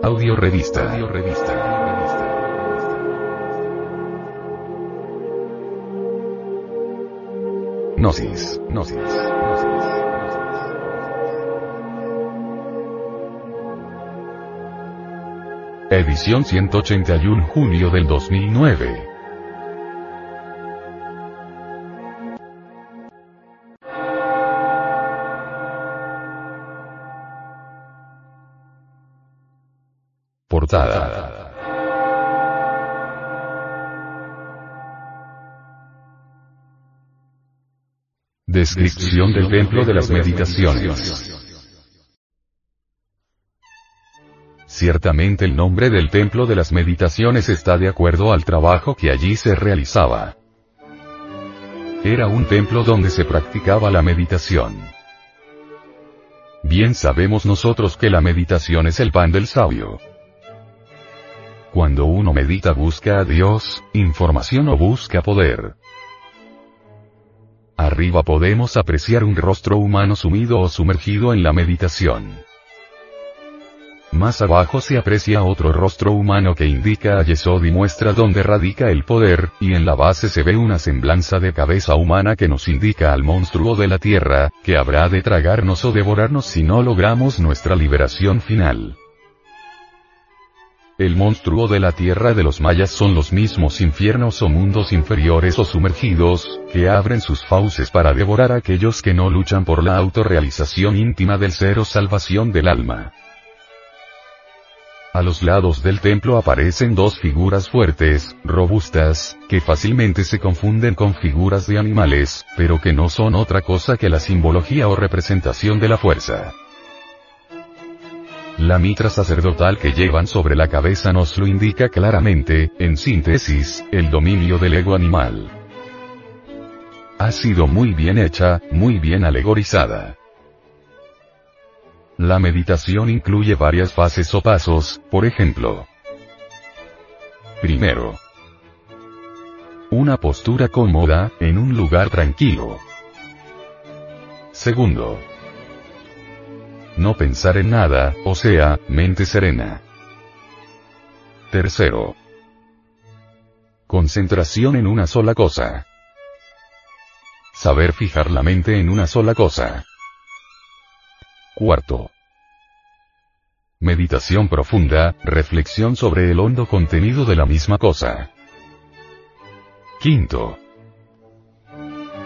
Audio revista. Audio revista. Gnosis. Gnosis. Edición 181 junio del 2009. Portada. Descripción del Templo de las Meditaciones. Ciertamente el nombre del Templo de las Meditaciones está de acuerdo al trabajo que allí se realizaba. Era un templo donde se practicaba la meditación. Bien sabemos nosotros que la meditación es el pan del sabio. Cuando uno medita busca a Dios, información o busca poder. Arriba podemos apreciar un rostro humano sumido o sumergido en la meditación. Más abajo se aprecia otro rostro humano que indica a Yesod y muestra dónde radica el poder, y en la base se ve una semblanza de cabeza humana que nos indica al monstruo de la tierra, que habrá de tragarnos o devorarnos si no logramos nuestra liberación final. El monstruo de la tierra de los mayas son los mismos infiernos o mundos inferiores o sumergidos, que abren sus fauces para devorar a aquellos que no luchan por la autorrealización íntima del ser o salvación del alma. A los lados del templo aparecen dos figuras fuertes, robustas, que fácilmente se confunden con figuras de animales, pero que no son otra cosa que la simbología o representación de la fuerza. La mitra sacerdotal que llevan sobre la cabeza nos lo indica claramente, en síntesis, el dominio del ego animal. Ha sido muy bien hecha, muy bien alegorizada. La meditación incluye varias fases o pasos, por ejemplo. Primero. Una postura cómoda, en un lugar tranquilo. Segundo no pensar en nada, o sea, mente serena. Tercero. Concentración en una sola cosa. Saber fijar la mente en una sola cosa. Cuarto. Meditación profunda, reflexión sobre el hondo contenido de la misma cosa. Quinto.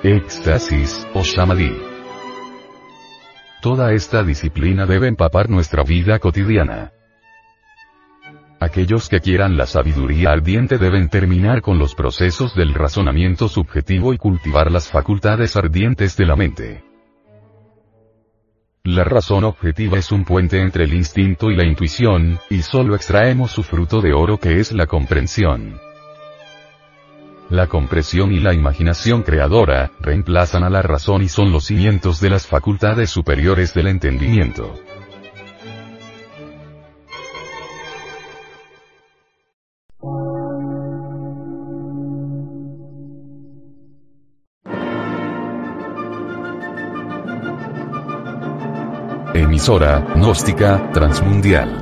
Éxtasis, o samadhi. Toda esta disciplina debe empapar nuestra vida cotidiana. Aquellos que quieran la sabiduría ardiente deben terminar con los procesos del razonamiento subjetivo y cultivar las facultades ardientes de la mente. La razón objetiva es un puente entre el instinto y la intuición, y solo extraemos su fruto de oro que es la comprensión. La compresión y la imaginación creadora, reemplazan a la razón y son los cimientos de las facultades superiores del entendimiento. Emisora, gnóstica, transmundial